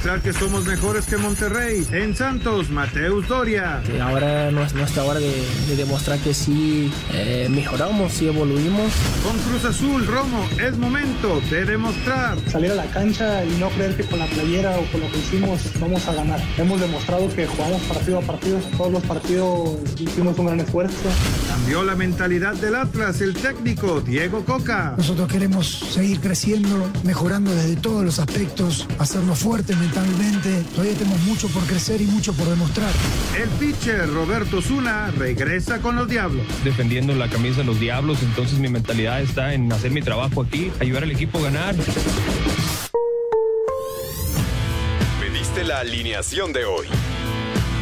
demostrar que somos mejores que Monterrey. En Santos, Mateus Doria. ahora no es nuestra hora de, demostrar que sí eh, mejoramos, sí evoluimos. Con Cruz Azul, Romo, es momento de demostrar. Salir a la cancha y no creer que con la playera o con lo que hicimos vamos a ganar. Hemos demostrado que jugamos partido a partido. Todos los partidos hicimos un gran esfuerzo. Cambió la mentalidad del Atlas el técnico Diego Coca. Nosotros queremos seguir creciendo, mejorando desde todos los aspectos, hacernos fuertes mentalmente. Todavía tenemos mucho por crecer y mucho por demostrar. El pitcher Roberto Zuna regresa con los Diablos. Defendiendo la camisa de los Diablos, entonces mi mentalidad está en hacer mi trabajo aquí, ayudar al equipo a ganar. Pediste la alineación de hoy.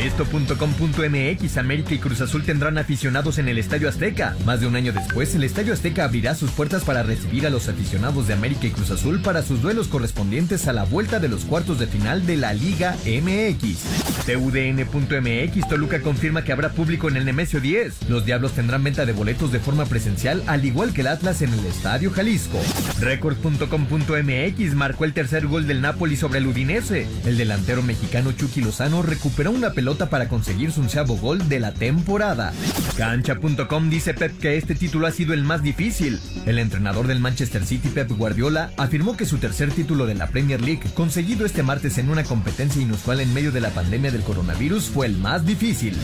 Esto.com.mx América y Cruz Azul tendrán aficionados en el Estadio Azteca. Más de un año después, el Estadio Azteca abrirá sus puertas para recibir a los aficionados de América y Cruz Azul para sus duelos correspondientes a la vuelta de los cuartos de final de la Liga MX. TUDN.mx Toluca confirma que habrá público en el Nemesio 10. Los Diablos tendrán venta de boletos de forma presencial, al igual que el Atlas en el Estadio Jalisco. Record.com.mx marcó el tercer gol del Napoli sobre el Udinese. El delantero mexicano Chucky Lozano recuperó una pelota para conseguir su onceavo gol de la temporada. Cancha.com dice Pep que este título ha sido el más difícil. El entrenador del Manchester City, Pep Guardiola, afirmó que su tercer título de la Premier League, conseguido este martes en una competencia inusual en medio de la pandemia del coronavirus, fue el más difícil.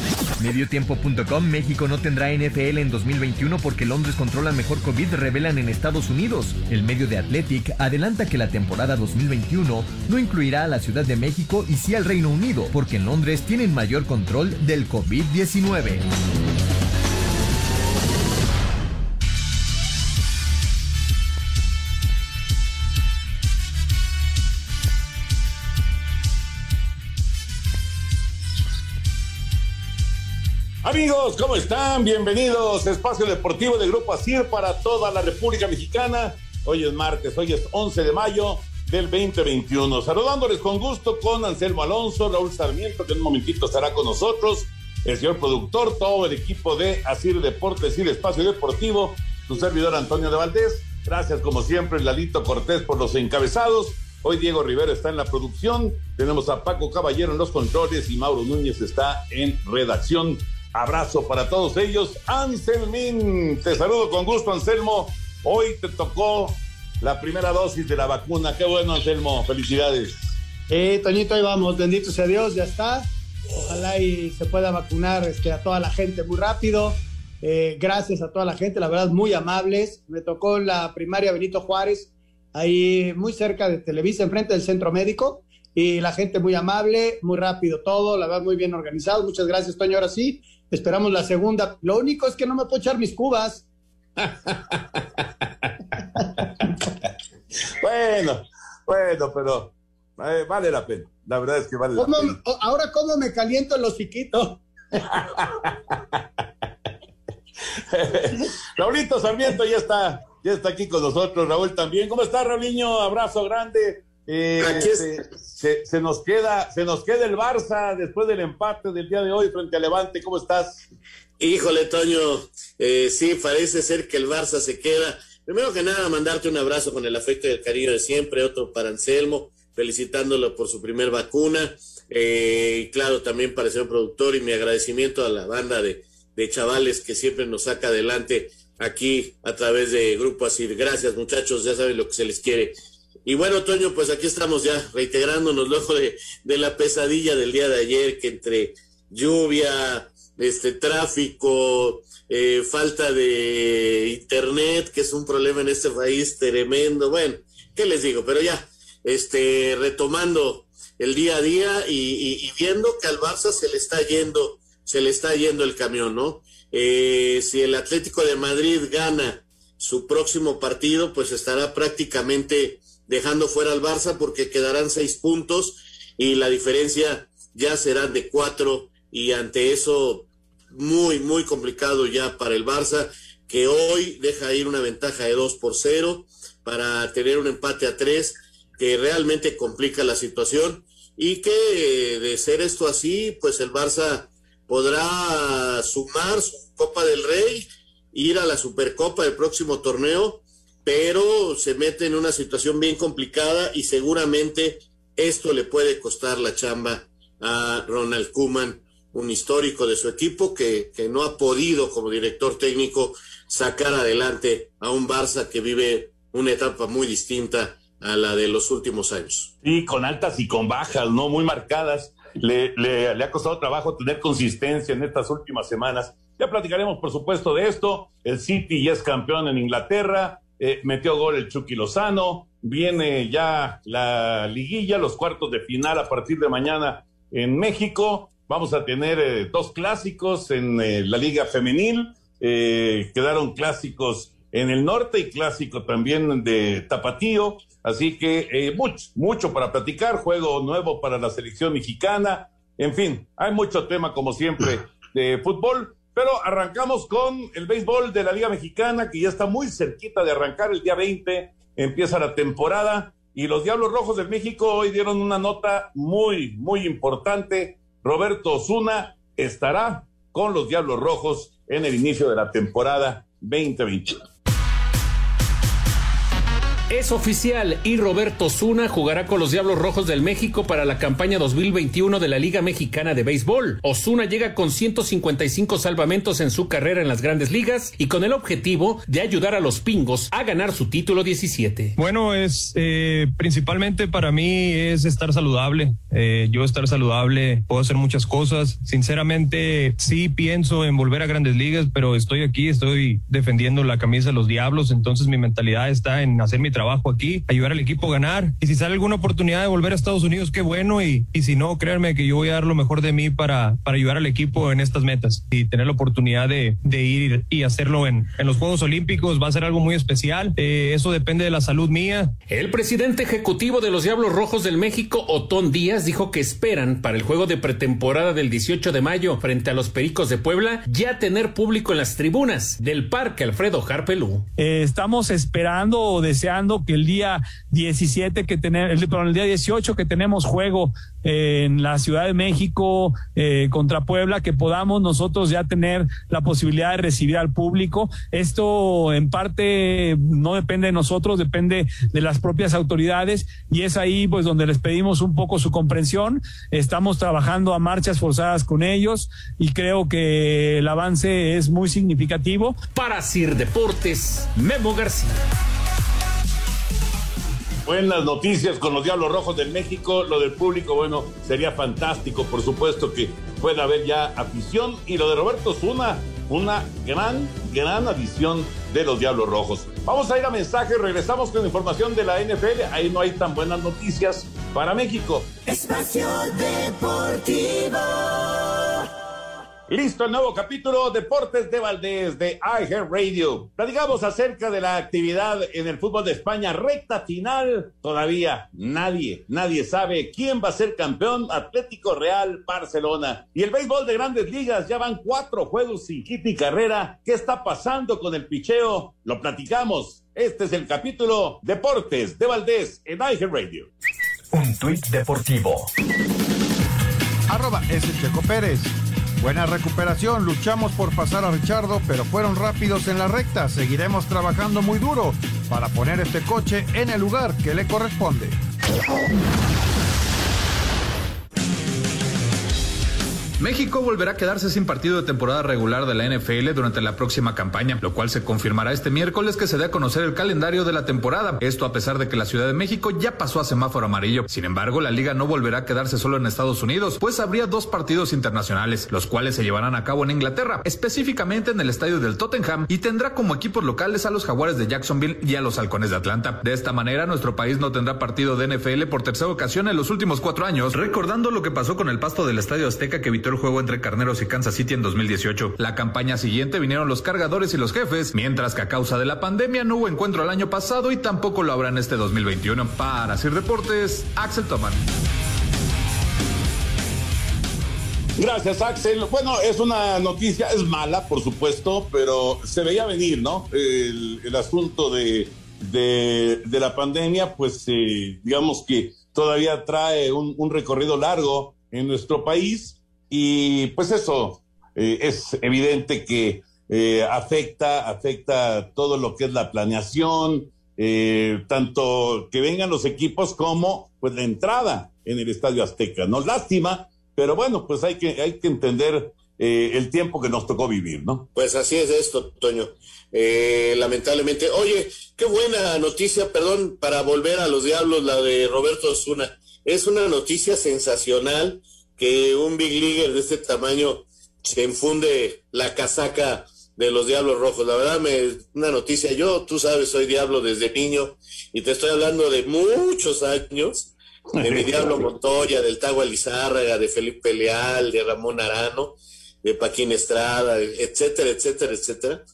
Mediotiempo.com México no tendrá NFL en 2021 porque Londres controla mejor COVID, revelan en Estados Unidos. El medio de Athletic adelanta que la temporada 2021 no incluirá a la Ciudad de México y sí al Reino Unido, porque en Londres tienen mayor control del COVID-19. Amigos, ¿cómo están? Bienvenidos a Espacio Deportivo de Grupo ASIR para toda la República Mexicana. Hoy es martes, hoy es 11 de mayo del 2021. Saludándoles con gusto con Anselmo Alonso, Raúl Sarmiento, que en un momentito estará con nosotros, el señor productor, todo el equipo de Asir Deportes y el Espacio Deportivo, su servidor Antonio de Valdés. Gracias, como siempre, Lalito Cortés por los encabezados. Hoy Diego Rivera está en la producción. Tenemos a Paco Caballero en los controles y Mauro Núñez está en redacción. Abrazo para todos ellos. Anselmín, te saludo con gusto, Anselmo. Hoy te tocó la primera dosis de la vacuna. Qué bueno, Anselmo. Felicidades. Eh, Toñito, ahí vamos. Bendito sea Dios, ya está. Ojalá y se pueda vacunar este, a toda la gente muy rápido. Eh, gracias a toda la gente, la verdad, muy amables. Me tocó la primaria Benito Juárez, ahí muy cerca de Televisa, enfrente del centro médico. Y la gente muy amable, muy rápido todo, la verdad, muy bien organizado. Muchas gracias, Toño. Ahora sí, esperamos la segunda. Lo único es que no me puedo echar mis cubas. bueno, bueno, pero eh, vale la pena. La verdad es que vale la pena. Ahora, ¿cómo me caliento los chiquitos? Raulito Sarmiento ya está, ya está aquí con nosotros. Raúl también. ¿Cómo está, Raulinho? Abrazo grande. Eh, se, se, nos queda, se nos queda el Barça después del empate del día de hoy frente a Levante. ¿Cómo estás? Híjole, Toño, eh, sí, parece ser que el Barça se queda. Primero que nada, mandarte un abrazo con el afecto y el cariño de siempre, otro para Anselmo, felicitándolo por su primer vacuna. Eh, y claro, también para el señor productor y mi agradecimiento a la banda de, de chavales que siempre nos saca adelante aquí a través de Grupo Así. Gracias, muchachos, ya saben lo que se les quiere. Y bueno, Toño, pues aquí estamos ya reintegrándonos luego de, de la pesadilla del día de ayer, que entre lluvia, este tráfico, eh, falta de internet, que es un problema en este país tremendo. Bueno, ¿qué les digo? Pero ya, este, retomando el día a día y, viendo que al Barça se le está yendo, se le está yendo el camión, ¿no? Eh, si el Atlético de Madrid gana su próximo partido, pues estará prácticamente dejando fuera al Barça porque quedarán seis puntos y la diferencia ya será de cuatro y ante eso muy, muy complicado ya para el Barça que hoy deja ir una ventaja de dos por cero para tener un empate a tres que realmente complica la situación y que de ser esto así, pues el Barça podrá sumar su Copa del Rey, ir a la Supercopa del próximo torneo, pero se mete en una situación bien complicada y seguramente esto le puede costar la chamba a Ronald Kuman, un histórico de su equipo que, que no ha podido como director técnico sacar adelante a un Barça que vive una etapa muy distinta a la de los últimos años. Sí, con altas y con bajas, ¿no? Muy marcadas. Le, le, ha costado trabajo tener consistencia en estas últimas semanas. Ya platicaremos, por supuesto, de esto. El City ya es campeón en Inglaterra, eh, metió gol el Chucky Lozano, viene ya la liguilla, los cuartos de final a partir de mañana en México. Vamos a tener eh, dos clásicos en eh, la Liga Femenil. quedaron clásicos en el norte y clásico también de Tapatío. Así que eh, mucho, mucho para platicar, juego nuevo para la selección mexicana. En fin, hay mucho tema como siempre de fútbol, pero arrancamos con el béisbol de la Liga Mexicana, que ya está muy cerquita de arrancar el día 20, empieza la temporada y los Diablos Rojos de México hoy dieron una nota muy, muy importante. Roberto Osuna estará con los Diablos Rojos en el inicio de la temporada 2021. Es oficial y Roberto Zuna jugará con los Diablos Rojos del México para la campaña 2021 de la Liga Mexicana de Béisbol. Osuna llega con 155 salvamentos en su carrera en las grandes ligas y con el objetivo de ayudar a los pingos a ganar su título 17. Bueno, es eh, principalmente para mí es estar saludable. Eh, yo estar saludable, puedo hacer muchas cosas. Sinceramente, sí pienso en volver a grandes ligas, pero estoy aquí, estoy defendiendo la camisa de los Diablos, entonces mi mentalidad está en hacer mi trabajo aquí, ayudar al equipo a ganar. Y si sale alguna oportunidad de volver a Estados Unidos, qué bueno. Y, y si no, créanme que yo voy a dar lo mejor de mí para, para ayudar al equipo en estas metas y tener la oportunidad de, de ir y hacerlo en, en los Juegos Olímpicos va a ser algo muy especial. Eh, eso depende de la salud mía. El presidente ejecutivo de los Diablos Rojos del México, Otón Díaz, dijo que esperan para el juego de pretemporada del 18 de mayo frente a los Pericos de Puebla ya tener público en las tribunas del Parque Alfredo Harpelú. Eh, estamos esperando o deseando que el día 17 que tenemos, el, el día 18 que tenemos juego eh, en la Ciudad de México eh, contra Puebla, que podamos nosotros ya tener la posibilidad de recibir al público. Esto en parte no depende de nosotros, depende de las propias autoridades y es ahí pues donde les pedimos un poco su comprensión. Estamos trabajando a marchas forzadas con ellos y creo que el avance es muy significativo. Para Sir Deportes, Memo García. Buenas noticias con los Diablos Rojos del México. Lo del público, bueno, sería fantástico, por supuesto que pueda haber ya afición. Y lo de Roberto Zuna, una gran, gran adición de los Diablos Rojos. Vamos a ir a mensaje, regresamos con información de la NFL. Ahí no hay tan buenas noticias para México. Espacio Deportivo. Listo el nuevo capítulo Deportes de Valdés de iHeart Radio. Platicamos acerca de la actividad en el fútbol de España, recta final. Todavía nadie, nadie sabe quién va a ser campeón Atlético Real Barcelona. Y el béisbol de grandes ligas, ya van cuatro juegos sin hit ni carrera. ¿Qué está pasando con el picheo? Lo platicamos. Este es el capítulo Deportes de Valdés en iHeart Radio. Un tuit deportivo. Arroba Checo Pérez. Buena recuperación, luchamos por pasar a Richardo, pero fueron rápidos en la recta. Seguiremos trabajando muy duro para poner este coche en el lugar que le corresponde. México volverá a quedarse sin partido de temporada regular de la NFL durante la próxima campaña, lo cual se confirmará este miércoles que se dé a conocer el calendario de la temporada. Esto a pesar de que la Ciudad de México ya pasó a semáforo amarillo. Sin embargo, la liga no volverá a quedarse solo en Estados Unidos, pues habría dos partidos internacionales, los cuales se llevarán a cabo en Inglaterra, específicamente en el estadio del Tottenham, y tendrá como equipos locales a los Jaguares de Jacksonville y a los Halcones de Atlanta. De esta manera, nuestro país no tendrá partido de NFL por tercera ocasión en los últimos cuatro años, recordando lo que pasó con el pasto del Estadio Azteca que evitó el juego entre Carneros y Kansas City en 2018. La campaña siguiente vinieron los cargadores y los jefes, mientras que a causa de la pandemia no hubo encuentro el año pasado y tampoco lo habrá en este 2021. Para hacer deportes, Axel Toman. Gracias, Axel. Bueno, es una noticia, es mala, por supuesto, pero se veía venir, ¿no? El, asunto de, la pandemia, pues eh, digamos que todavía trae un, un, recorrido largo en nuestro país y pues eso eh, es evidente que eh, afecta, afecta todo lo que es la planeación, tanto que vengan los equipos como pues la entrada en el Estadio Azteca, ¿no? Lástima pero bueno, pues hay que, hay que entender eh, el tiempo que nos tocó vivir, ¿no? Pues así es esto, Toño. Eh, lamentablemente. Oye, qué buena noticia, perdón, para volver a los diablos, la de Roberto Osuna. Es una noticia sensacional que un big leaguer de este tamaño se enfunde la casaca de los Diablos Rojos. La verdad, me una noticia. Yo, tú sabes, soy Diablo desde niño y te estoy hablando de muchos años de mi Diablo Montoya, del Tago Lizárraga, de Felipe Leal, de Ramón Arano, de Paquín Estrada, etcétera, etcétera, etcétera.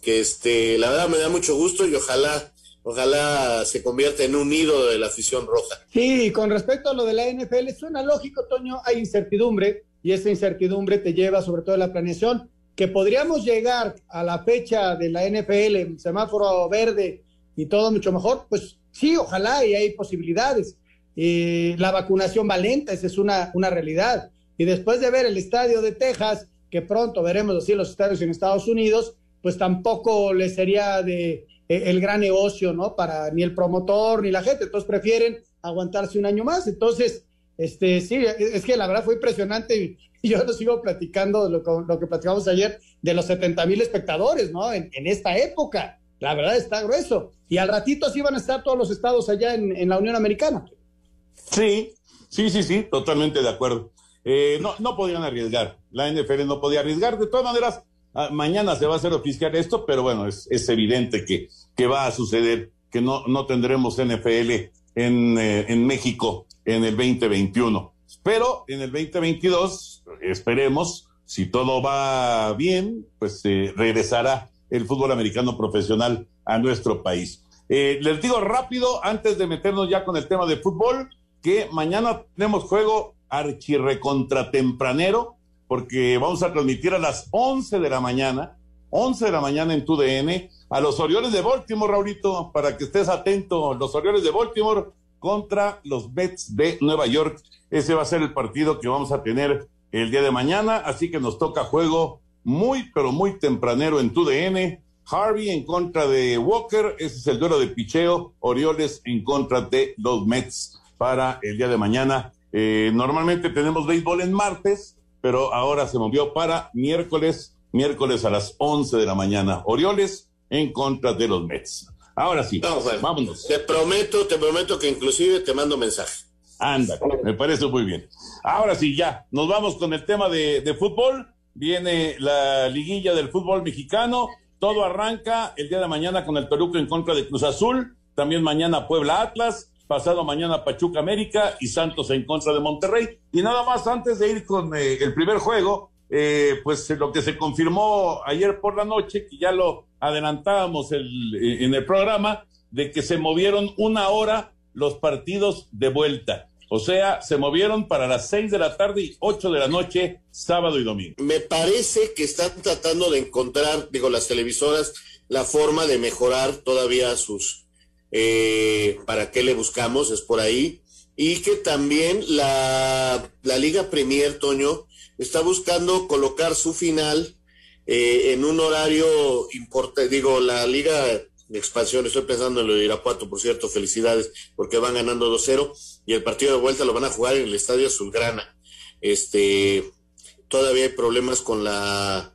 Que este, la verdad me da mucho gusto y ojalá, ojalá se convierta en un nido de la afición roja. Sí, con respecto a lo de la NFL, suena lógico, Toño, hay incertidumbre y esa incertidumbre te lleva sobre todo a la planeación, que podríamos llegar a la fecha de la NFL, semáforo verde y todo mucho mejor, pues sí, ojalá y hay posibilidades y la vacunación va lenta, esa es una, una realidad. Y después de ver el estadio de Texas, que pronto veremos así los estadios en Estados Unidos, pues tampoco le sería de eh, el gran negocio, ¿no? Para ni el promotor ni la gente, entonces prefieren aguantarse un año más. Entonces, este, sí, es que la verdad fue impresionante y, yo lo sigo platicando lo, lo, que platicamos ayer de los 70 mil espectadores, ¿no? En, en, esta época, la verdad está grueso. Y al ratito sí van a estar todos los estados allá en, en la Unión Americana. Sí, sí, sí, sí, totalmente de acuerdo. Eh, no, no podían arriesgar. La NFL no podía arriesgar. De todas maneras, ah, mañana se va a hacer oficial esto, pero bueno, es evidente que, que, va a suceder, que no, no tendremos NFL en, eh, en México en el 2021. Pero en el 2022, esperemos, si todo va bien, pues eh, regresará el fútbol americano profesional a nuestro país. Eh, les digo rápido, antes de meternos ya con el tema de fútbol, que mañana tenemos juego archirrecontratempranero, porque vamos a transmitir a las 11 de la mañana, 11 de la mañana en tu DN, a los Orioles de Baltimore, Raulito, para que estés atento, los Orioles de Baltimore contra los Mets de Nueva York. Ese va a ser el partido que vamos a tener el día de mañana, así que nos toca juego muy, pero muy tempranero en tu DN. Harvey en contra de Walker, ese es el duelo de picheo, Orioles en contra de los Mets para el día de mañana. Eh, normalmente tenemos béisbol en martes, pero ahora se movió para miércoles, miércoles a las 11 de la mañana. Orioles en contra de los Mets. Ahora sí, vámonos. Te prometo, te prometo que inclusive te mando mensaje. Anda, me parece muy bien. Ahora sí, ya, nos vamos con el tema de, de fútbol. Viene la liguilla del fútbol mexicano. Todo arranca el día de mañana con el Toluca en contra de Cruz Azul. También mañana Puebla Atlas pasado mañana Pachuca América y Santos en contra de Monterrey. Y nada más antes de ir con eh, el primer juego, eh, pues lo que se confirmó ayer por la noche, que ya lo adelantábamos el, eh, en el programa, de que se movieron una hora los partidos de vuelta. O sea, se movieron para las seis de la tarde y ocho de la noche, sábado y domingo. Me parece que están tratando de encontrar, digo, las televisoras, la forma de mejorar todavía sus, eh, para qué le buscamos, es por ahí. Y que también la, la Liga Premier, Toño, está buscando colocar su final eh, en un horario importante, digo, la Liga de Expansión, estoy pensando en lo de Irapuato, por cierto, felicidades, porque van ganando 2-0 y el partido de vuelta lo van a jugar en el Estadio Azulgrana. Este, todavía hay problemas con la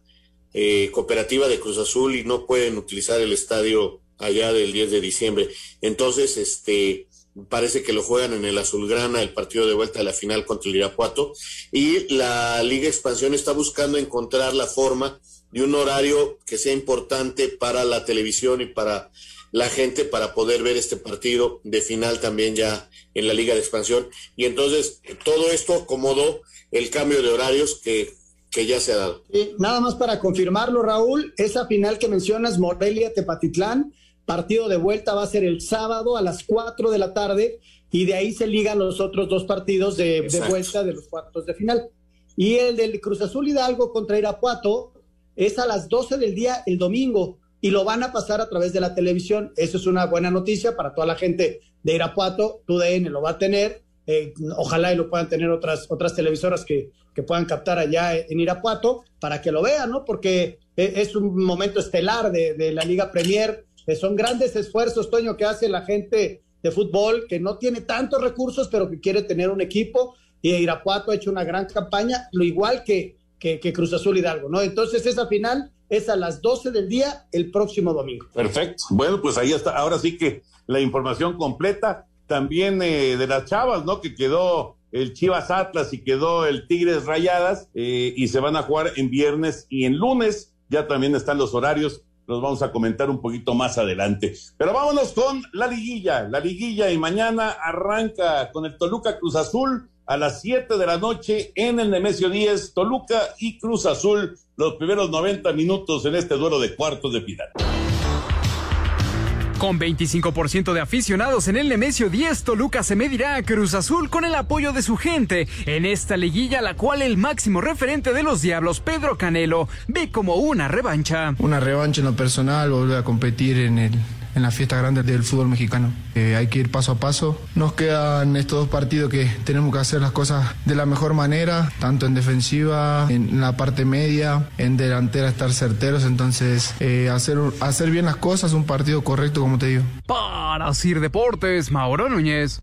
eh, cooperativa de Cruz Azul y no pueden utilizar el estadio allá del 10 de diciembre. Entonces, este, parece que lo juegan en el Azulgrana, el partido de vuelta a la final contra el Irapuato, y la Liga Expansión está buscando encontrar la forma de un horario que sea importante para la televisión y para la gente para poder ver este partido de final también ya en la Liga de Expansión. Y entonces todo esto acomodó el cambio de horarios que, que ya se ha dado. nada más para confirmarlo, Raúl, esa final que mencionas, Morelia-Tepatitlán, partido de vuelta va a ser el sábado a las 4 de la tarde y de ahí se ligan los otros dos partidos de, de vuelta de los cuartos de final. Y el del Cruz Azul Hidalgo contra Irapuato es a las 12 del día el domingo y lo van a pasar a través de la televisión. Eso es una buena noticia para toda la gente de Irapuato. TUDN lo va a tener. Eh, ojalá y lo puedan tener otras, otras televisoras que, que puedan captar allá en Irapuato para que lo vean, ¿no? Porque e, es un momento estelar de, de la Liga Premier. Son grandes esfuerzos, Toño, que hace la gente de fútbol que no tiene tantos recursos, pero que quiere tener un equipo. Y Irapuato ha hecho una gran campaña, lo igual que, que, Cruz Azul Hidalgo, ¿no? Entonces esa final es a las 12 del día el próximo domingo. Perfecto. Bueno, pues ahí está. Ahora sí que la información completa también eh, de las chavas, ¿no? Que quedó el Chivas Atlas y quedó el Tigres Rayadas eh, y se van a jugar en viernes y en lunes. Ya también están los horarios. Los vamos a comentar un poquito más adelante. Pero vámonos con la liguilla. La liguilla y mañana arranca con el Toluca Cruz Azul a las 7 de la noche en el Nemesio 10, Toluca y Cruz Azul, los primeros 90 minutos en este duelo de cuartos de final. Con 25% de aficionados en el Nemesio 10, Toluca se medirá a Cruz Azul con el apoyo de su gente en esta liguilla, la cual el máximo referente de los Diablos, Pedro Canelo, ve como una revancha. Una revancha en lo personal, volver a competir en el en la fiesta grande del fútbol mexicano. Eh, hay que ir paso a paso. Nos quedan estos dos partidos que tenemos que hacer las cosas de la mejor manera, tanto en defensiva, en la parte media, en delantera estar certeros, entonces eh, hacer, hacer bien las cosas, un partido correcto como te digo. Para Sir Deportes, Mauro Núñez.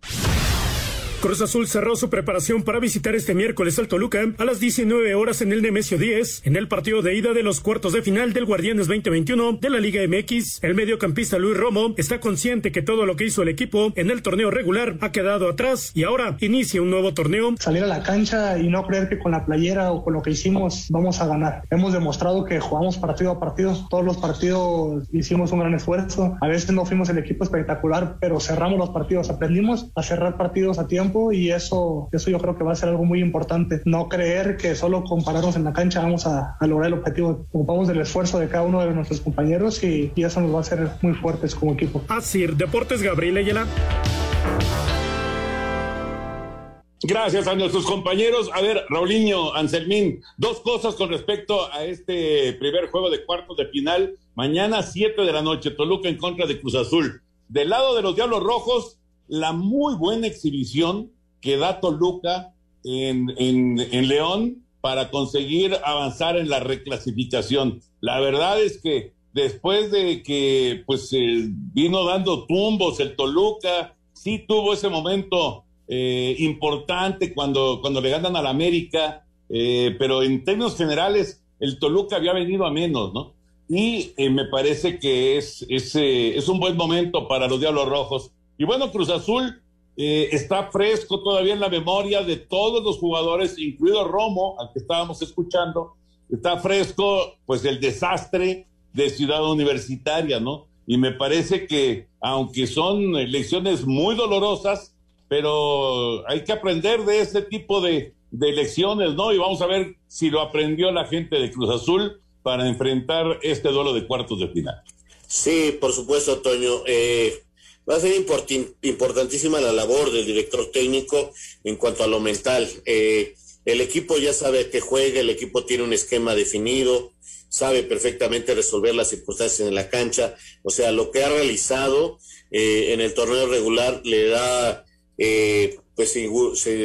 Cruz Azul cerró su preparación para visitar este miércoles al Toluca a las 19 horas en el Nemesio 10, en el partido de ida de los cuartos de final del Guardianes 2021 de la Liga MX. El mediocampista Luis Romo está consciente que todo lo que hizo el equipo en el torneo regular ha quedado atrás y ahora inicia un nuevo torneo. Salir a la cancha y no creer que con la playera o con lo que hicimos vamos a ganar. Hemos demostrado que jugamos partido a partido. Todos los partidos hicimos un gran esfuerzo. A veces no fuimos el equipo espectacular, pero cerramos los partidos. Aprendimos a cerrar partidos a tiempo y eso, eso yo creo que va a ser algo muy importante. No creer que solo compararnos en la cancha vamos a, lograr el objetivo. Ocupamos del esfuerzo de cada uno de nuestros compañeros y, eso nos va a hacer muy fuertes como equipo. Así, Deportes Gabriel Ayala. Gracias a nuestros compañeros. A ver, Raulinho, Anselmín, dos cosas con respecto a este primer juego de cuartos de final. Mañana, 7 de la noche, Toluca en contra de Cruz Azul. Del lado de los Diablos Rojos, la muy buena exhibición que da Toluca en, en, León para conseguir avanzar en la reclasificación. La verdad es que después de que pues eh, vino dando tumbos el Toluca, sí tuvo ese momento eh, importante cuando, cuando le ganan al América, eh, pero en términos generales el Toluca había venido a menos, ¿no? Y me parece que es, es, es un buen momento para los Diablos Rojos y bueno, Cruz Azul eh, está fresco todavía en la memoria de todos los jugadores, incluido Romo, al que estábamos escuchando. Está fresco, pues, el desastre de Ciudad Universitaria, ¿no? Y me parece que, aunque son lecciones muy dolorosas, pero hay que aprender de ese tipo de, de lecciones, ¿no? Y vamos a ver si lo aprendió la gente de Cruz Azul para enfrentar este duelo de cuartos de final. Sí, por supuesto, Toño. Eh, Va a ser importantísima la labor del director técnico en cuanto a lo mental. Eh, el equipo ya sabe que juega, el equipo tiene un esquema definido, sabe perfectamente resolver las circunstancias en la cancha. O sea, lo que ha realizado eh, en el torneo regular le da, eh, pues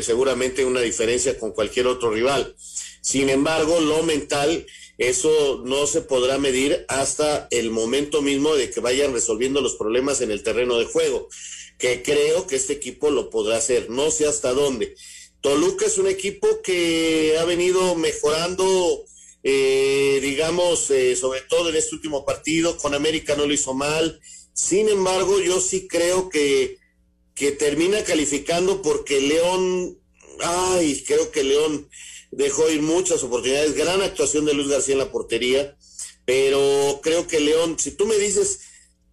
seguramente una diferencia con cualquier otro rival. Sin embargo, lo mental eso no se podrá medir hasta el momento mismo de que vayan resolviendo los problemas en el terreno de juego, que creo que este equipo lo podrá hacer, no sé hasta dónde. Toluca es un equipo que ha venido mejorando, eh, digamos, eh, sobre todo en este último partido, con América no lo hizo mal, sin embargo, yo sí creo que, que termina calificando porque León, ay, creo que León dejó ir muchas oportunidades, gran actuación de Luis García en la portería, pero creo que León, si tú me dices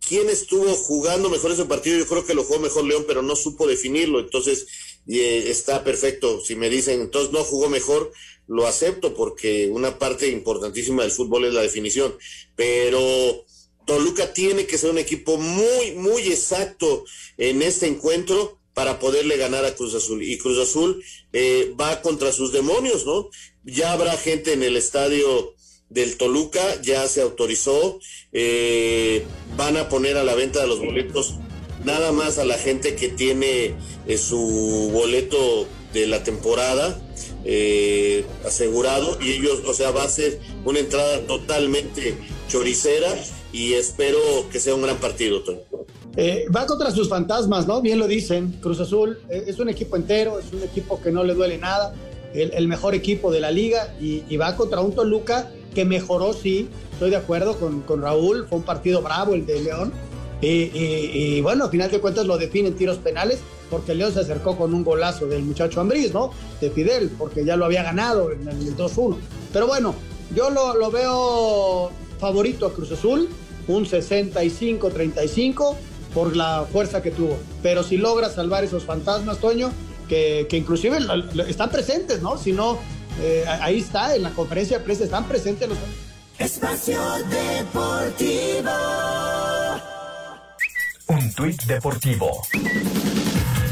quién estuvo jugando mejor ese partido, yo creo que lo jugó mejor León, pero no supo definirlo, entonces eh, está perfecto. Si me dicen, entonces no jugó mejor, lo acepto porque una parte importantísima del fútbol es la definición. Pero Toluca tiene que ser un equipo muy, muy exacto en este encuentro para poderle ganar a Cruz Azul. Y Cruz Azul eh, va contra sus demonios, ¿no? Ya habrá gente en el estadio del Toluca, ya se autorizó, eh, van a poner a la venta de los boletos nada más a la gente que tiene eh, su boleto de la temporada eh, asegurado y ellos, o sea, va a ser una entrada totalmente choricera y espero que sea un gran partido, Tony. Va contra sus fantasmas, ¿no? Bien lo dicen. Cruz Azul es un equipo entero, es un equipo que no le duele nada, el, mejor equipo de la liga y, va contra un Toluca que mejoró, sí, estoy de acuerdo con, con Raúl, fue un partido bravo el de León. Y, bueno, al final de cuentas lo definen tiros penales, porque León se acercó con un golazo del muchacho Ambriz, ¿no? De Fidel, porque ya lo había ganado en el 2-1. Pero bueno, yo lo, lo, veo favorito a Cruz Azul, un 65-35 por la fuerza que tuvo. Pero si logra salvar esos fantasmas, Toño, que, que inclusive están presentes, ¿no? Si no, eh, ahí está, en la conferencia de prensa están presentes los... Espacio Deportivo. Un tuit deportivo.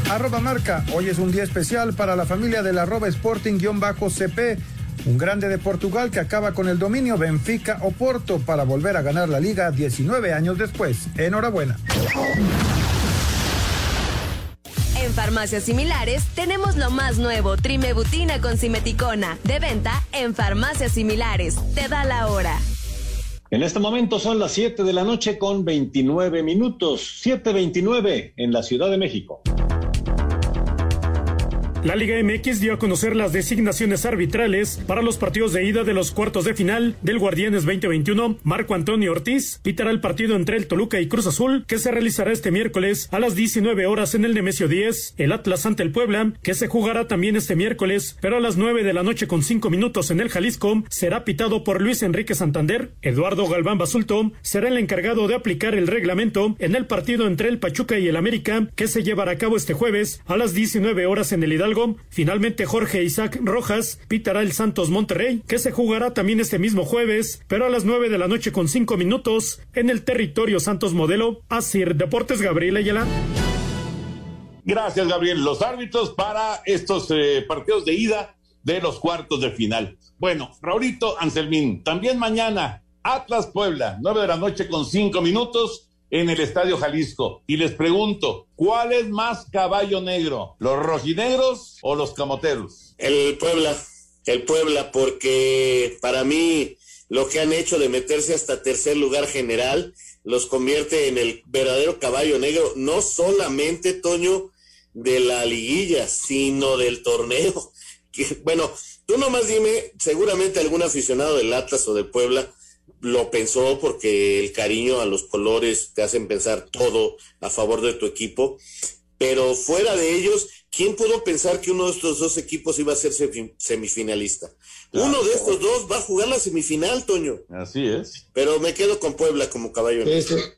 Arroba marca, hoy es un día especial para la familia del arroba Sporting-CP, un grande de Portugal que acaba con el dominio Benfica o Porto para volver a ganar la liga 19 años después. Enhorabuena. En farmacias similares tenemos lo más nuevo, trimebutina con simeticona, de venta en farmacias similares. Te da la hora. En este momento son las 7 de la noche con 29 minutos, 7.29 en la Ciudad de México. La Liga MX dio a conocer las designaciones arbitrales para los partidos de ida de los cuartos de final del Guardianes 2021. Marco Antonio Ortiz pitará el partido entre el Toluca y Cruz Azul, que se realizará este miércoles a las 19 horas en el Nemesio 10. El Atlas ante el Puebla, que se jugará también este miércoles, pero a las 9 de la noche con 5 minutos en el Jalisco, será pitado por Luis Enrique Santander. Eduardo Galván Basulto será el encargado de aplicar el reglamento en el partido entre el Pachuca y el América, que se llevará a cabo este jueves a las 19 horas en el Hidalgo Finalmente, Jorge Isaac Rojas pitará el Santos Monterrey, que se jugará también este mismo jueves, pero a las 9 de la noche con 5 minutos en el territorio Santos Modelo. Asir Deportes Gabriel Ayala. Gracias, Gabriel. Los árbitros para estos eh, partidos de ida de los cuartos de final. Bueno, Raulito Anselmín, también mañana, Atlas Puebla, 9 de la noche con 5 minutos en el Estadio Jalisco. Y les pregunto, ¿cuál es más caballo negro? ¿Los rojinegros o los camoteros? El Puebla, el Puebla, porque para mí lo que han hecho de meterse hasta tercer lugar general los convierte en el verdadero caballo negro, no solamente, Toño, de la liguilla, sino del torneo. Bueno, tú nomás dime, seguramente algún aficionado del Atlas o del Puebla lo pensó porque el cariño a los colores te hacen pensar todo a favor de tu equipo, pero fuera de ellos, ¿quién pudo pensar que uno de estos dos equipos iba a ser semifinalista? uno de estos dos va a jugar la semifinal, Toño. Así es. Pero me quedo con Puebla como caballo.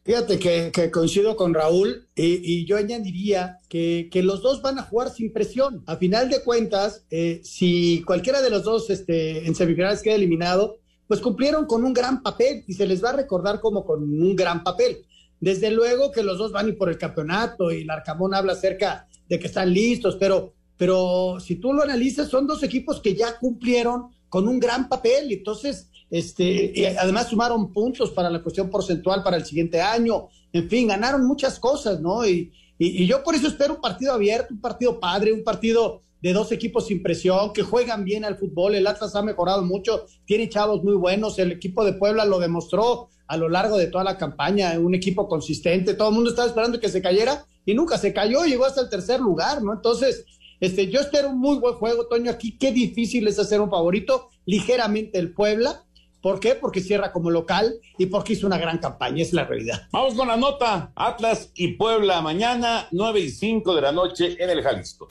fíjate que, coincido con Raúl y, yo añadiría que, que, los dos van a jugar sin presión. A final de cuentas, eh, si cualquiera de los dos este, en semifinales queda eliminado, pues cumplieron con un gran papel y se les va a recordar como con un gran papel. Desde luego que los dos van ir por el campeonato y Larcamón habla acerca de que están listos, pero, pero si tú lo analizas, son dos equipos que ya cumplieron con un gran papel y entonces, este, además sumaron puntos para la cuestión porcentual para el siguiente año, en fin, ganaron muchas cosas, ¿no? Y, y, y yo por eso espero un partido abierto, un partido padre, un partido de dos equipos sin presión, que juegan bien al fútbol. El Atlas ha mejorado mucho, tiene chavos muy buenos. El equipo de Puebla lo demostró a lo largo de toda la campaña, un equipo consistente. Todo el mundo estaba esperando que se cayera y nunca se cayó, llegó hasta el tercer lugar, ¿no? Entonces, este, yo espero un muy buen juego, Toño. Aquí, qué difícil es hacer un favorito. Ligeramente el Puebla. ¿Por qué? Porque cierra como local y porque hizo una gran campaña, es la realidad. Vamos con la nota. Atlas y Puebla mañana, 9 y 5 de la noche en el Jalisco.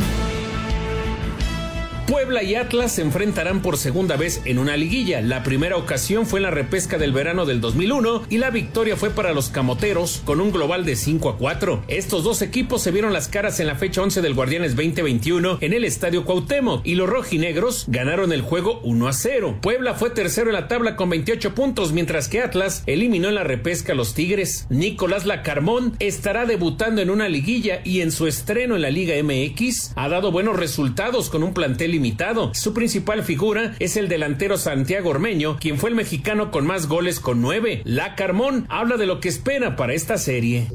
Puebla y Atlas se enfrentarán por segunda vez en una liguilla. La primera ocasión fue en la repesca del verano del 2001 y la victoria fue para los camoteros con un global de 5 a 4. Estos dos equipos se vieron las caras en la fecha 11 del Guardianes 2021 en el Estadio Cuauhtémoc y los rojinegros ganaron el juego 1 a 0. Puebla fue tercero en la tabla con 28 puntos, mientras que Atlas eliminó en la repesca a los Tigres. Nicolás Lacarmón estará debutando en una liguilla y en su estreno en la Liga MX ha dado buenos resultados con un plantel limitado. Su principal figura es el delantero Santiago Ormeño, quien fue el mexicano con más goles con nueve. La Carmón habla de lo que espera para esta serie.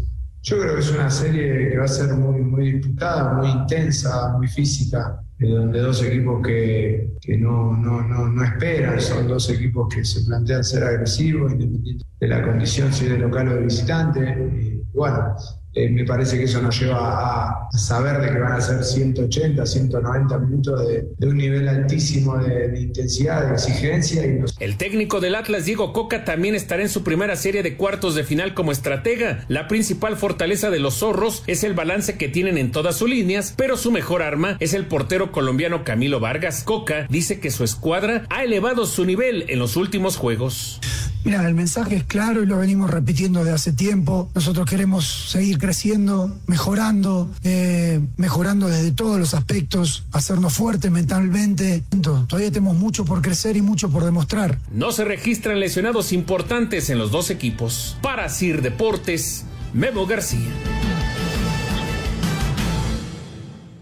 Yo creo que es una serie que va a ser muy, muy disputada, muy intensa, muy física, donde dos equipos que, no, no, no, no, esperan, son dos equipos que se plantean ser agresivos, independientemente de la condición si de local o de visitante. Y, bueno, eh, me parece que eso nos lleva a, saber de que van a ser 180, 190 minutos de, un nivel altísimo de, intensidad, de exigencia. El técnico del Atlas, Diego Coca, también estará en su primera serie de cuartos de final como estratega. La principal fortaleza de los zorros es el balance que tienen en todas sus líneas, pero su mejor arma es el portero colombiano Camilo Vargas. Coca dice que su escuadra ha elevado su nivel en los últimos juegos. Mira, el mensaje es claro y lo venimos repitiendo de hace tiempo. Nosotros queremos seguir creciendo, mejorando, eh, mejorando desde todos los aspectos, hacernos fuertes mentalmente. Todavía tenemos mucho por crecer y mucho por demostrar. No se registran lesionados importantes en los dos equipos. Para Sir Deportes, Memo García.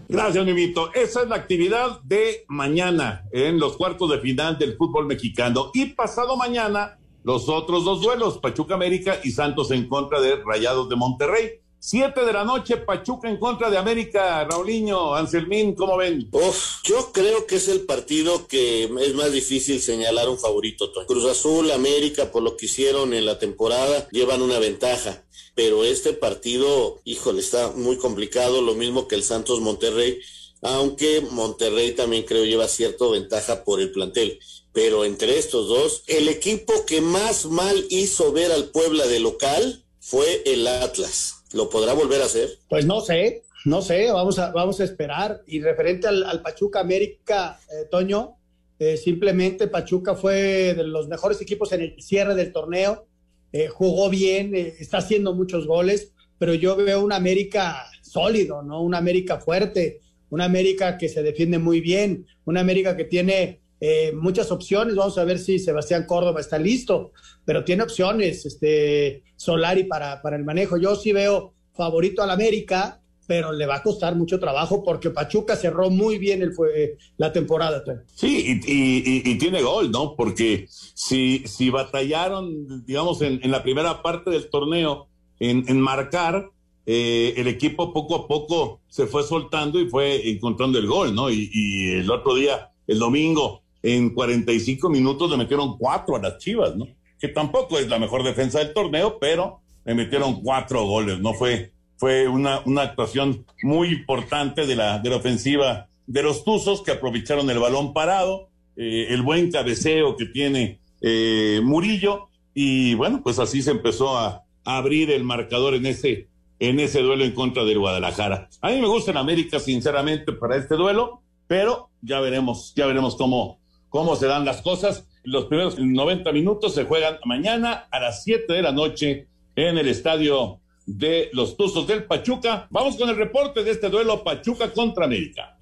Gracias, Mimito. Esa es la actividad de mañana en los cuartos de final del fútbol mexicano. Y pasado mañana los otros dos duelos, Pachuca América y Santos en contra de Rayados de Monterrey. Siete de la noche, Pachuca en contra de América. Raulinho, Anselmín, ¿cómo ven? Uf, yo creo que es el partido que es más difícil señalar un favorito. Cruz Azul, América, por lo que hicieron en la temporada, llevan una ventaja. Pero este partido, híjole, está muy complicado, lo mismo que el Santos Monterrey, aunque Monterrey también creo lleva cierta ventaja por el plantel pero entre estos dos, el equipo que más mal hizo ver al Puebla de local fue el Atlas. ¿Lo podrá volver a hacer? Pues no sé, no sé, vamos a, vamos a esperar. Y referente al, Pachuca América, eh, Toño, eh, simplemente Pachuca fue de los mejores equipos en el cierre del torneo, eh, jugó bien, está haciendo muchos goles, pero yo veo un América sólido, ¿no? Un América fuerte, un América que se defiende muy bien, un América que tiene eh, muchas opciones. Vamos a ver si Sebastián Córdoba está listo, pero tiene opciones, este Solari para, para el manejo. Yo sí veo favorito al América, pero le va a costar mucho trabajo porque Pachuca cerró muy bien el fue, la temporada. Sí, y, tiene gol, ¿no? Porque si, si batallaron, digamos, en, la primera parte del torneo en, marcar, eh, el equipo poco a poco se fue soltando y fue encontrando el gol, ¿no? Y, y el otro día, el domingo, en 45 minutos le metieron cuatro a las Chivas, ¿no? Que tampoco es la mejor defensa del torneo, pero le metieron cuatro goles, ¿no? Fue, fue una, una actuación muy importante de la, de la ofensiva de los Tuzos que aprovecharon el balón parado, eh, el buen cabeceo que tiene eh, Murillo, y bueno, pues así se empezó a, abrir el marcador en ese, en ese duelo en contra del Guadalajara. A mí me gusta en América, sinceramente, para este duelo, pero ya veremos, ya veremos cómo, cómo se dan las cosas. Los primeros 90 minutos se juegan mañana a las 7 de la noche en el estadio de los Tuzos del Pachuca. Vamos con el reporte de este duelo Pachuca contra América.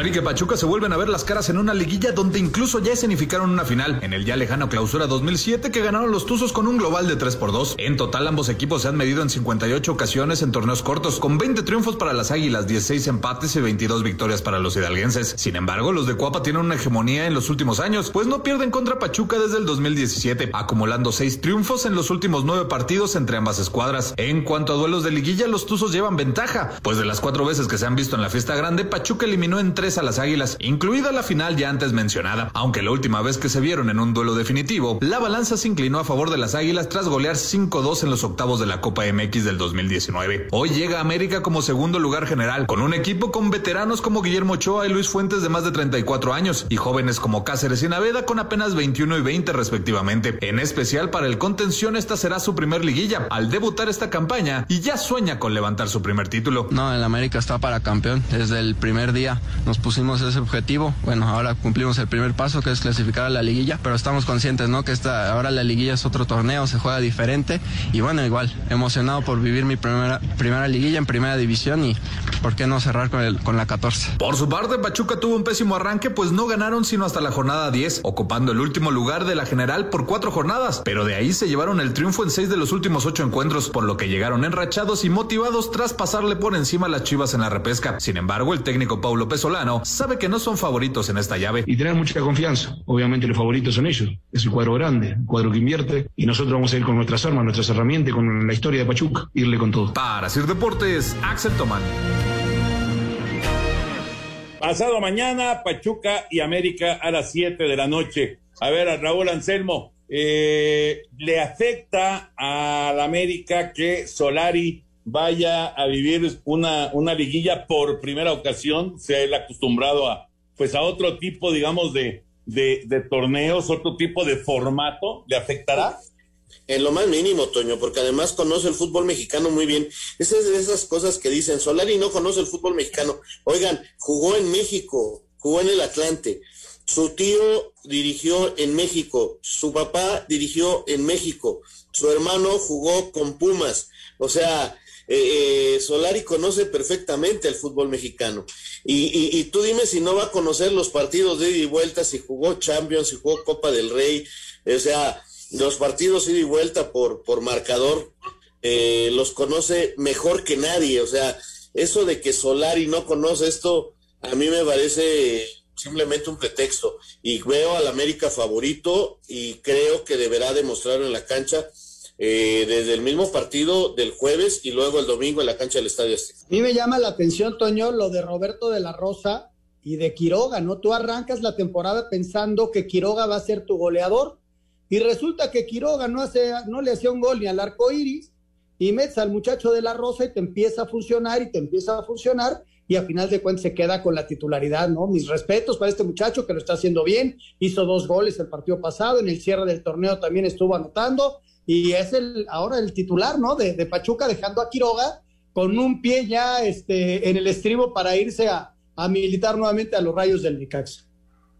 América y Pachuca se vuelven a ver las caras en una liguilla donde incluso ya escenificaron una final en el ya lejano clausura 2007 que ganaron los Tuzos con un global de 3 por 2. En total ambos equipos se han medido en 58 ocasiones en torneos cortos con 20 triunfos para las Águilas, 16 empates y 22 victorias para los hidalguenses. Sin embargo, los de Cuapa tienen una hegemonía en los últimos años, pues no pierden contra Pachuca desde el 2017, acumulando 6 triunfos en los últimos 9 partidos entre ambas escuadras. En cuanto a duelos de liguilla, los Tuzos llevan ventaja, pues de las 4 veces que se han visto en la fiesta grande, Pachuca eliminó en 3 3 a las Águilas, incluida la final ya antes mencionada, aunque la última vez que se vieron en un duelo definitivo, la balanza se inclinó a favor de las Águilas tras golear 5-2 en los octavos de la Copa MX del 2019. Hoy llega América como segundo lugar general, con un equipo con veteranos como Guillermo Ochoa y Luis Fuentes de más de 34 años, y jóvenes como Cáceres y Naveda con apenas 21 y 20 respectivamente. En especial para el contención, esta será su primer liguilla, al debutar esta campaña y ya sueña con levantar su primer título. No, el América está para campeón. Desde el primer día nos pusimos ese objetivo. Bueno, ahora cumplimos el primer paso que es clasificar a la liguilla, pero estamos conscientes, ¿no? Que esta, ahora la liguilla es otro torneo, se juega diferente y bueno, igual, emocionado por vivir mi primera, primera liguilla en primera división y por qué no cerrar con, el, con la 14. Por su parte, Pachuca tuvo un pésimo arranque, pues no ganaron sino hasta la jornada 10, ocupando el último lugar de la general por cuatro jornadas, pero de ahí se llevaron el triunfo en seis de los últimos ocho encuentros, por lo que llegaron enrachados y motivados tras pasarle por encima a las chivas en la repesca. Sin embargo, el técnico Paulo Sabe que no son favoritos en esta llave. Y tener mucha confianza. Obviamente los favoritos son ellos. Es el cuadro grande, el cuadro que invierte, y nosotros vamos a ir con nuestras armas, nuestras herramientas, con la historia de Pachuca, irle con todo. Para Sir Deportes, Axel Tomán. Pasado mañana, Pachuca y América a las 7 de la noche. A ver, a Raúl Anselmo, eh, ¿le afecta a la América que Solari vaya a vivir una, una liguilla por primera ocasión? Se ha acostumbrado a, pues a otro tipo, digamos, de, de, torneos, otro tipo de formato. ¿Le afectará? En lo más mínimo, Toño, porque además conoce el fútbol mexicano muy bien. Esas de esas cosas que dicen, Solari no conoce el fútbol mexicano. Oigan, jugó en México, jugó en el Atlante. Su tío dirigió en México, su papá dirigió en México, su hermano jugó con Pumas. O sea, eh, eh, Solari conoce perfectamente el fútbol mexicano. Y, y, y, tú dime si no va a conocer los partidos de ida y vuelta, si jugó Champions, si jugó Copa del Rey. O sea, los partidos ida y vuelta por, por marcador eh, los conoce mejor que nadie. O sea, eso de que Solari no conoce esto, a mí me parece simplemente un pretexto. Y veo al América favorito y creo que deberá demostrarlo en la cancha. Eh, desde el mismo partido del jueves y luego el domingo en la cancha del Estadio Azteca. A mí me llama la atención, Toño, lo de Roberto de la Rosa y de Quiroga, ¿no? Tú arrancas la temporada pensando que Quiroga va a ser tu goleador y resulta que Quiroga no, hace, no le hacía un gol ni al arco iris y metes al muchacho de la Rosa y te empieza a funcionar y te empieza a funcionar y a final de cuentas se queda con la titularidad, ¿no? Mis respetos para este muchacho que lo está haciendo bien, hizo dos goles el partido pasado, en el cierre del torneo también estuvo anotando y es el ahora el titular, ¿no? De, de Pachuca dejando a Quiroga con un pie ya este, en el estribo para irse a, a militar nuevamente a los rayos del Nicax.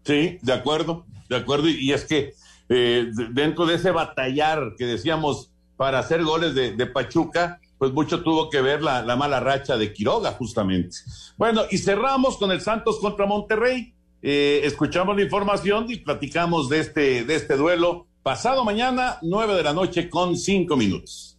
Sí, de acuerdo, de acuerdo, y, y es que eh, dentro de ese batallar que decíamos para hacer goles de, de Pachuca, pues mucho tuvo que ver la, la, mala racha de Quiroga, justamente. Bueno, y cerramos con el Santos contra Monterrey. Eh, escuchamos la información y platicamos de este, de este duelo pasado mañana, nueve de la noche con cinco minutos.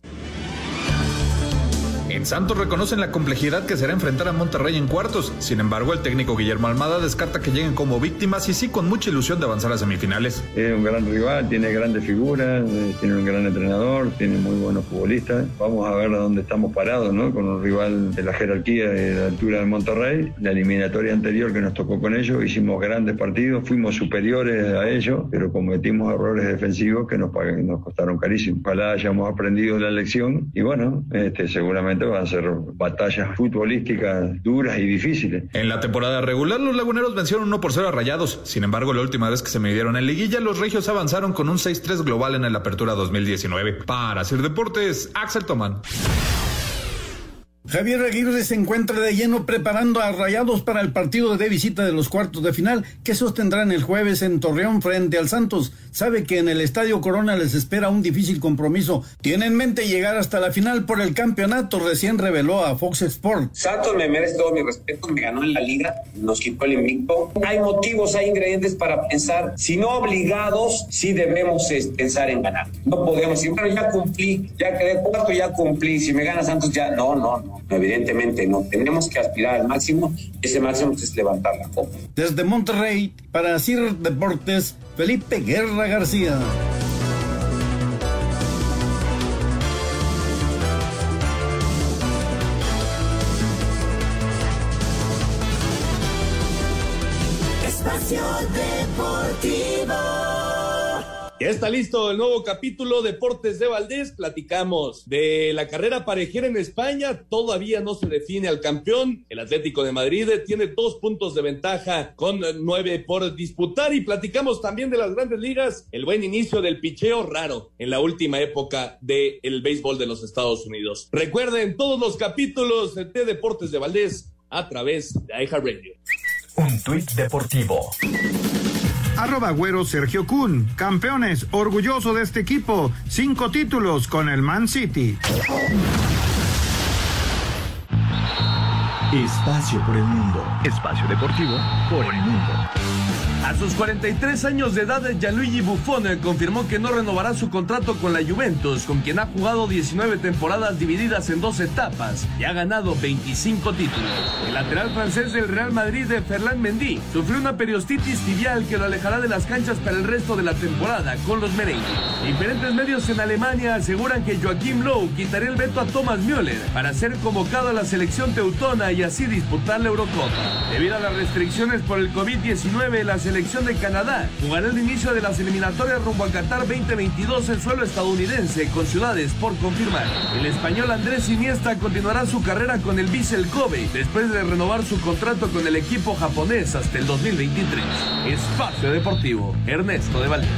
Santos reconocen la complejidad que será enfrentar a Monterrey en cuartos. Sin embargo, el técnico Guillermo Almada descarta que lleguen como víctimas y sí con mucha ilusión de avanzar a semifinales. Es un gran rival, tiene grandes figuras, eh, tiene un gran entrenador, tiene muy buenos futbolistas. Vamos a ver a dónde estamos parados, ¿no? Con un rival de la jerarquía de la altura de Monterrey. La eliminatoria anterior que nos tocó con ellos, hicimos grandes partidos, fuimos superiores a ellos, pero cometimos errores defensivos que nos, nos costaron carísimo. Ojalá hayamos aprendido la lección y bueno, este, seguramente van a ser batallas futbolísticas duras y difíciles. En la temporada regular, los laguneros vencieron 1 por 0 a Rayados. Sin embargo, la última vez que se midieron en liguilla, los regios avanzaron con un 6-3 global en la apertura 2019. Para Sir Deportes, Axel Tomán. Javier Aguirre se encuentra de lleno preparando a Rayados para el partido de visita de los cuartos de final que sostendrán el jueves en Torreón frente al Santos. Sabe que en el Estadio Corona les espera un difícil compromiso. Tiene en mente llegar hasta la final por el campeonato, recién reveló a Fox Sports. Santos me merece todo mi respeto, me ganó en la liga, nos quitó el invicto. Hay motivos, hay ingredientes para pensar, si no obligados, sí debemos pensar en ganar. No podemos decir, bueno, ya cumplí, ya quedé cuarto, ya cumplí, si me gana Santos ya, no, no, no. Evidentemente no, tenemos que aspirar al máximo, ese máximo es levantar la copa. Desde Monterrey, para CIR Deportes, Felipe Guerra García. Está listo el nuevo capítulo Deportes de Valdés. Platicamos de la carrera parejera en España. Todavía no se define al campeón. El Atlético de Madrid tiene dos puntos de ventaja con nueve por disputar. Y platicamos también de las grandes ligas. El buen inicio del picheo raro en la última época del béisbol de los Estados Unidos. Recuerden todos los capítulos de Deportes de Valdés a través de iHeartRadio. Un tuit deportivo. Arroba güero Sergio Kun. Campeones, orgulloso de este equipo. Cinco títulos con el Man City. Espacio por el mundo. Espacio deportivo por el mundo. A sus 43 años de edad, Gianluigi Buffon confirmó que no renovará su contrato con la Juventus, con quien ha jugado 19 temporadas divididas en dos etapas y ha ganado 25 títulos. El lateral francés del Real Madrid, de Ferland Mendy, sufrió una periostitis tibial que lo alejará de las canchas para el resto de la temporada con los merengues. Diferentes medios en Alemania aseguran que Joachim Lowe quitaría el veto a Thomas Müller para ser convocado a la selección teutona y así disputar la Eurocopa. Debido a las restricciones por el COVID-19, la selección de Canadá jugará el inicio de las eliminatorias rumbo a Qatar 2022 en suelo estadounidense con ciudades por confirmar. El español Andrés Iniesta continuará su carrera con el Vissel Kobe después de renovar su contrato con el equipo japonés hasta el 2023. Espacio Deportivo, Ernesto de Valdés.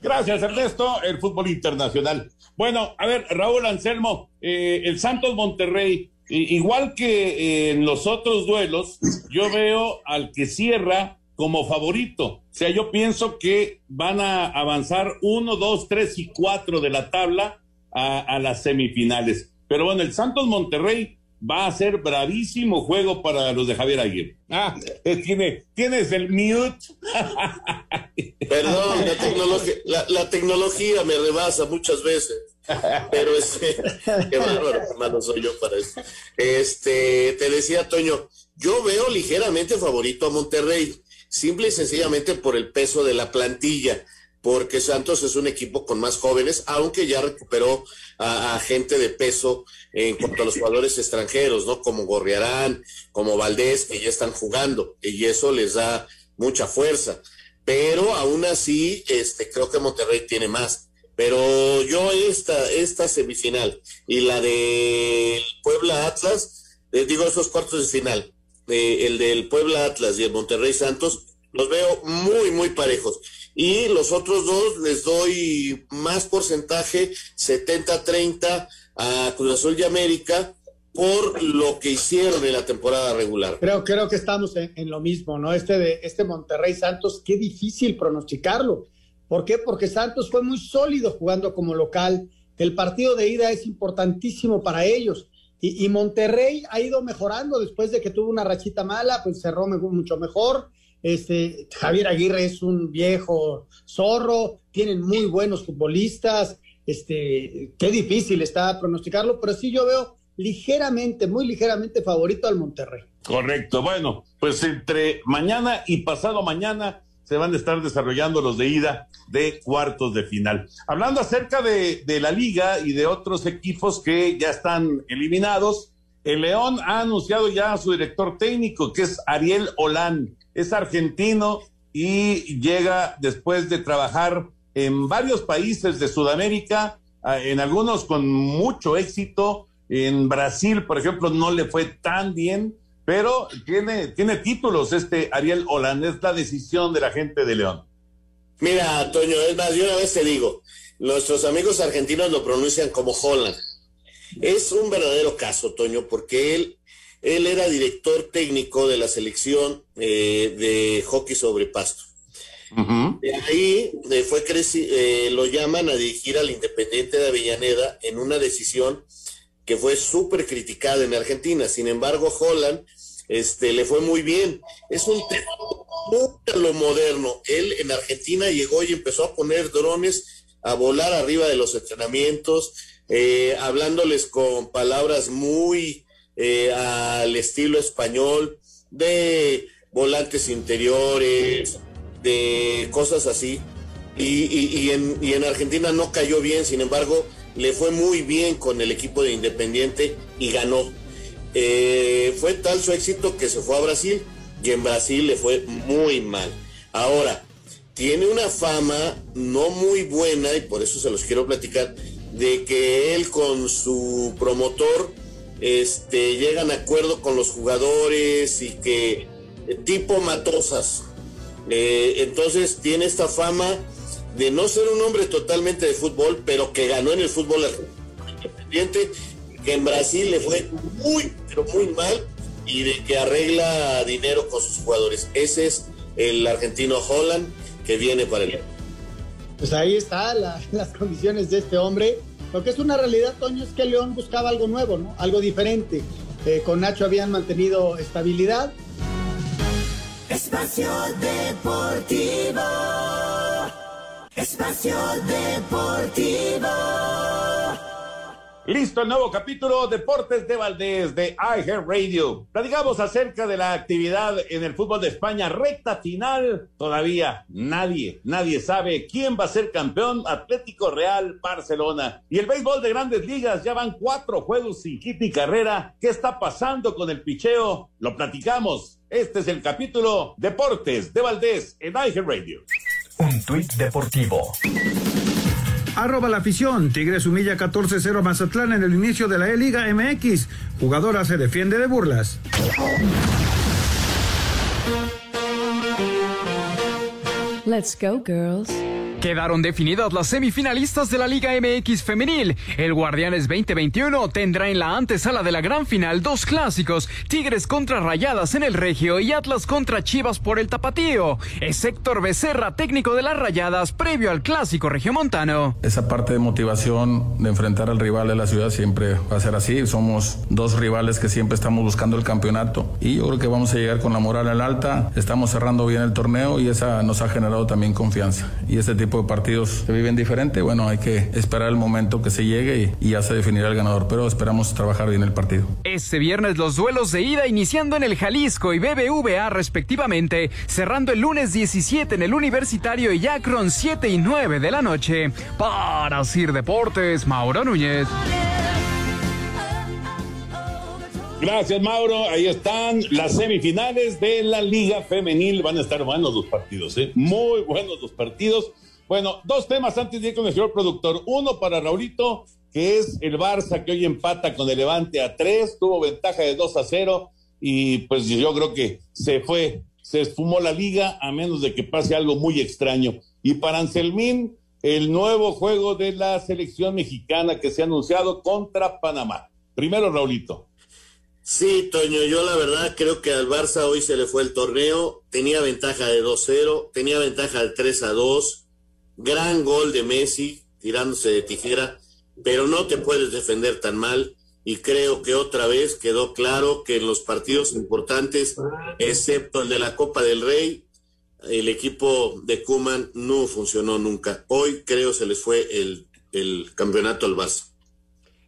Gracias, Ernesto. El fútbol internacional. Bueno, a ver, Raúl Anselmo, eh, el Santos Monterrey, igual que en los otros duelos, yo veo al que cierra como favorito. O sea, yo pienso que van a avanzar uno, dos, tres y cuatro de la tabla a, a las semifinales. Pero bueno, el Santos Monterrey va a ser bravísimo juego para los de Javier Aguirre. Ah, eh, tiene, tienes el mute. Perdón, la, tecnología, la, la tecnología me rebasa muchas veces. Pero este, qué bárbaro, hermano, soy yo para eso. Este, te decía, Toño, yo veo ligeramente favorito a Monterrey, simple y sencillamente por el peso de la plantilla, porque Santos es un equipo con más jóvenes, aunque ya recuperó a, a gente de peso en cuanto a los jugadores extranjeros, ¿no? Como Gorriarán, como Valdés, que ya están jugando, y eso les da mucha fuerza. Pero aún así, este, creo que Monterrey tiene más. Pero yo esta, esta semifinal y la de Puebla Atlas, les digo esos cuartos de final, el del Puebla Atlas y el Monterrey Santos, los veo muy, muy parejos. Y los otros dos les doy más porcentaje, 70-30 a Cruz Azul y América, por lo que hicieron en la temporada regular. Creo, creo que estamos en, en lo mismo, ¿no? Este de este Monterrey Santos, qué difícil pronosticarlo. ¿Por qué? Porque Santos fue muy sólido jugando como local. El partido de ida es importantísimo para ellos. Y, y, Monterrey ha ido mejorando después de que tuvo una rachita mala, pues cerró mucho mejor. Este, Javier Aguirre es un viejo zorro, tienen muy buenos futbolistas. Este, qué difícil está pronosticarlo, pero sí yo veo ligeramente, muy ligeramente favorito al Monterrey. Correcto. Bueno, pues entre mañana y pasado mañana se van a estar desarrollando los de ida de cuartos de final. Hablando acerca de, de, la liga y de otros equipos que ya están eliminados, el León ha anunciado ya a su director técnico, que es Ariel Olán. Es argentino y llega después de trabajar en varios países de Sudamérica, en algunos con mucho éxito. En Brasil, por ejemplo, no le fue tan bien, pero tiene, tiene títulos este Ariel Holland, es la decisión de la gente de León. Mira, Toño, es más, yo una vez te digo, nuestros amigos argentinos lo pronuncian como Holland. Es un verdadero caso, Toño, porque él, él era director técnico de la selección eh, de hockey sobre pasto. Uh -huh. De ahí eh, fue creci eh, lo llaman a dirigir al Independiente de Avellaneda en una decisión que fue súper criticada en Argentina. Sin embargo, Holland este, le fue muy bien. Es un tema lo moderno. Él en Argentina llegó y empezó a poner drones a volar arriba de los entrenamientos, eh, hablándoles con palabras muy eh, al estilo español, de volantes interiores, de cosas así. Y, y, en, y en Argentina no cayó bien, sin embargo, le fue muy bien con el equipo de Independiente y ganó. Eh, fue tal su éxito que se fue a Brasil y en Brasil le fue muy mal. Ahora, tiene una fama no muy buena, y por eso se los quiero platicar, de que él con su promotor este, llegan a acuerdo con los jugadores y que eh, tipo matosas. Eh, entonces tiene esta fama de no ser un hombre totalmente de fútbol, pero que ganó en el fútbol independiente, que en Brasil le fue muy, pero muy mal, y de que arregla dinero con sus jugadores. Ese es el argentino Holland que viene para el Pues ahí está las condiciones de este hombre. Lo que es una realidad, Toño, es que León buscaba algo nuevo, ¿no? Algo diferente. Eh, con Nacho habían mantenido estabilidad. Espacio Deportivo. Espacio Deportivo. Listo el nuevo capítulo Deportes de Valdés de iHeart Radio. Platicamos acerca de la actividad en el fútbol de España, recta final. Todavía nadie, nadie sabe quién va a ser campeón. Atlético Real, Barcelona. Y el béisbol de grandes ligas, ya van cuatro juegos sin hit y carrera. ¿Qué está pasando con el picheo? Lo platicamos. Este es el capítulo Deportes de Valdés en iHeart Radio. Un tuit deportivo. Arroba la afición. Tigres humilla 14-0 Mazatlán en el inicio de la E-Liga MX. Jugadora se defiende de burlas. Let's go, girls. Quedaron definidas las semifinalistas de la Liga MX femenil. El Guardianes 2021 tendrá en la antesala de la gran final dos clásicos, Tigres contra Rayadas en el Regio y Atlas contra Chivas por el Tapatío. Es Héctor Becerra, técnico de las Rayadas, previo al clásico regiomontano. Esa parte de motivación de enfrentar al rival de la ciudad siempre va a ser así. Somos dos rivales que siempre estamos buscando el campeonato y yo creo que vamos a llegar con la moral al alta. Estamos cerrando bien el torneo y esa nos ha generado también confianza. Y este tipo de partidos se viven diferente. Bueno, hay que esperar el momento que se llegue y, y ya se definirá el ganador, pero esperamos trabajar bien el partido. Este viernes los duelos de ida iniciando en el Jalisco y BBVA respectivamente, cerrando el lunes 17 en el Universitario y Akron 7 y 9 de la noche. Para Sir Deportes, Mauro Núñez. Gracias, Mauro. Ahí están las semifinales de la Liga Femenil. Van a estar buenos los partidos, ¿eh? Muy buenos los partidos. Bueno, dos temas antes de ir con el señor productor. Uno para Raulito, que es el Barça que hoy empata con el Levante a tres, tuvo ventaja de 2 a 0 y pues yo creo que se fue, se esfumó la liga a menos de que pase algo muy extraño. Y para Anselmín, el nuevo juego de la selección mexicana que se ha anunciado contra Panamá. Primero, Raulito. Sí, Toño, yo la verdad creo que al Barça hoy se le fue el torneo, tenía ventaja de 2-0, tenía ventaja de 3-2, gran gol de Messi tirándose de tijera, pero no te puedes defender tan mal y creo que otra vez quedó claro que en los partidos importantes, excepto el de la Copa del Rey, el equipo de Kuman no funcionó nunca. Hoy creo se les fue el, el campeonato al Barça.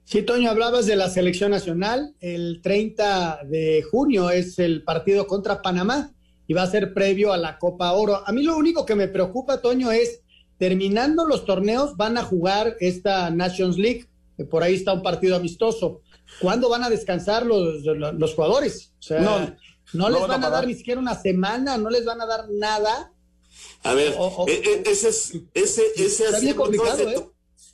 Sí, Toño, hablabas de la selección nacional. El 30 de junio es el partido contra Panamá y va a ser previo a la Copa Oro. A mí lo único que me preocupa, Toño, es terminando los torneos, van a jugar esta Nations League. que Por ahí está un partido amistoso. ¿Cuándo van a descansar los, los, los jugadores? O sea, no, no les van a van a, dar ni siquiera una semana, no les van a dar nada. A ver, e- e- ese es, ese, ese acabas, de ¿eh?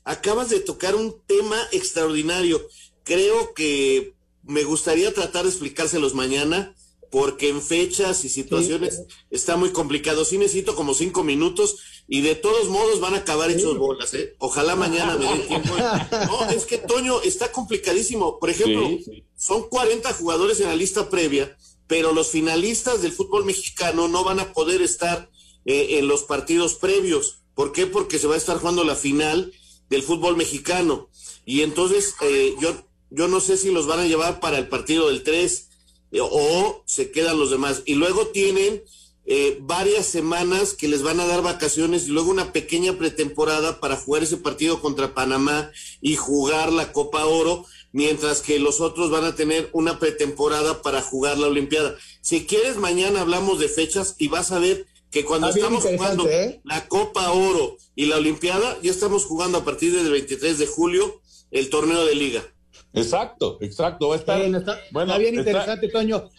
acabas de tocar un tema extraordinario. Creo que me gustaría tratar de explicárselos mañana, porque en fechas y situaciones está muy complicado. Sí necesito como cinco minutos y de todos modos van a acabar hechos bolas, ¿eh? Ojalá mañana me dé tiempo. No, es que Toño está complicadísimo. Por ejemplo, Sí, son 40 jugadores en la lista previa, pero los finalistas del fútbol mexicano no van a poder estar eh, en los partidos previos. ¿Por qué? Porque se va a estar jugando la final del fútbol mexicano. Y entonces eh, yo, yo no sé si los van a llevar para el partido del 3 eh, o se quedan los demás. Y luego tienen eh, varias semanas que les van a dar vacaciones y luego una pequeña pretemporada para jugar ese partido contra Panamá y jugar la Copa Oro, mientras que los otros van a tener una pretemporada para jugar la Olimpiada. Si quieres, mañana hablamos de fechas y vas a ver que cuando bien estamos jugando ¿eh? la Copa Oro y la Olimpiada, ya estamos jugando a partir del 23 de julio el torneo de liga. Exacto, exacto. Va a estar. Está, bueno, está bien está- interesante, Toño.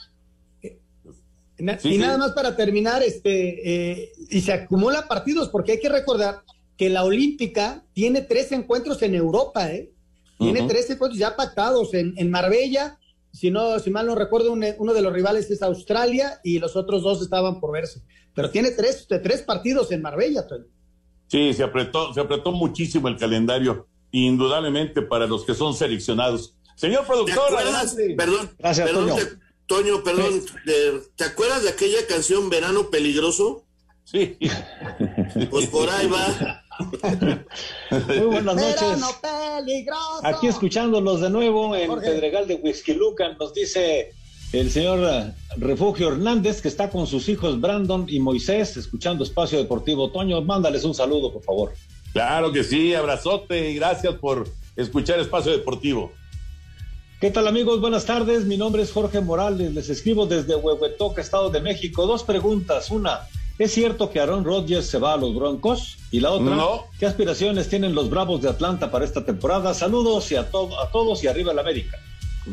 y nada más para terminar, este, eh, y se acumula partidos, porque hay que recordar que la Olímpica tiene tres encuentros en Europa, ¿eh? Tiene tres encuentros ya pactados en, en Marbella. Si no, si mal no recuerdo, uno de los rivales es Australia y los otros dos estaban por verse. Pero tiene tres, tres partidos en Marbella, Tony. Sí, se apretó, se apretó muchísimo el calendario, indudablemente para los que son seleccionados. Señor productor, Perdón, Gracias, Toño. Toño, perdón, ¿te acuerdas de aquella canción Verano Peligroso? Sí. Pues por ahí va. Muy buenas noches. Aquí escuchándolos de nuevo en Pedregal de Whisky Lucan, nos dice el señor Refugio Hernández, que está con sus hijos Brandon y Moisés, escuchando Espacio Deportivo. Toño, mándales un saludo, por favor. Claro que sí, abrazote y gracias por escuchar Espacio Deportivo. ¿Qué tal amigos? Buenas tardes, mi nombre es Jorge Morales, les escribo desde Huehuetoca, Estado de México. Dos preguntas, una, ¿es cierto que Aaron Rodgers se va a los Broncos? Y la otra, ¿qué aspiraciones tienen los Bravos de Atlanta para esta temporada? Saludos y a, a todos y arriba el América.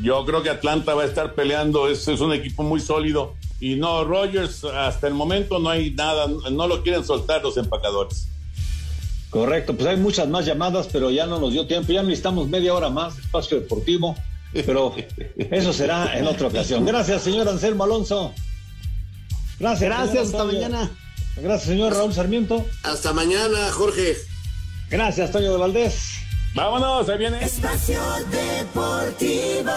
Yo creo que Atlanta va a estar peleando, es, es un equipo muy sólido. Y no, Rodgers, hasta el momento no hay nada, no lo quieren soltar los empacadores. Correcto, pues hay muchas más llamadas, pero ya no nos dio tiempo, ya necesitamos media hora más de espacio deportivo, pero eso será en otra ocasión. Gracias, señor Anselmo Alonso. Gracias. Gracias, hasta mañana. Gracias, señor Raúl Sarmiento. Hasta mañana, Jorge. Gracias, Toño de Valdés. Vámonos, ahí viene. Espacio Deportivo.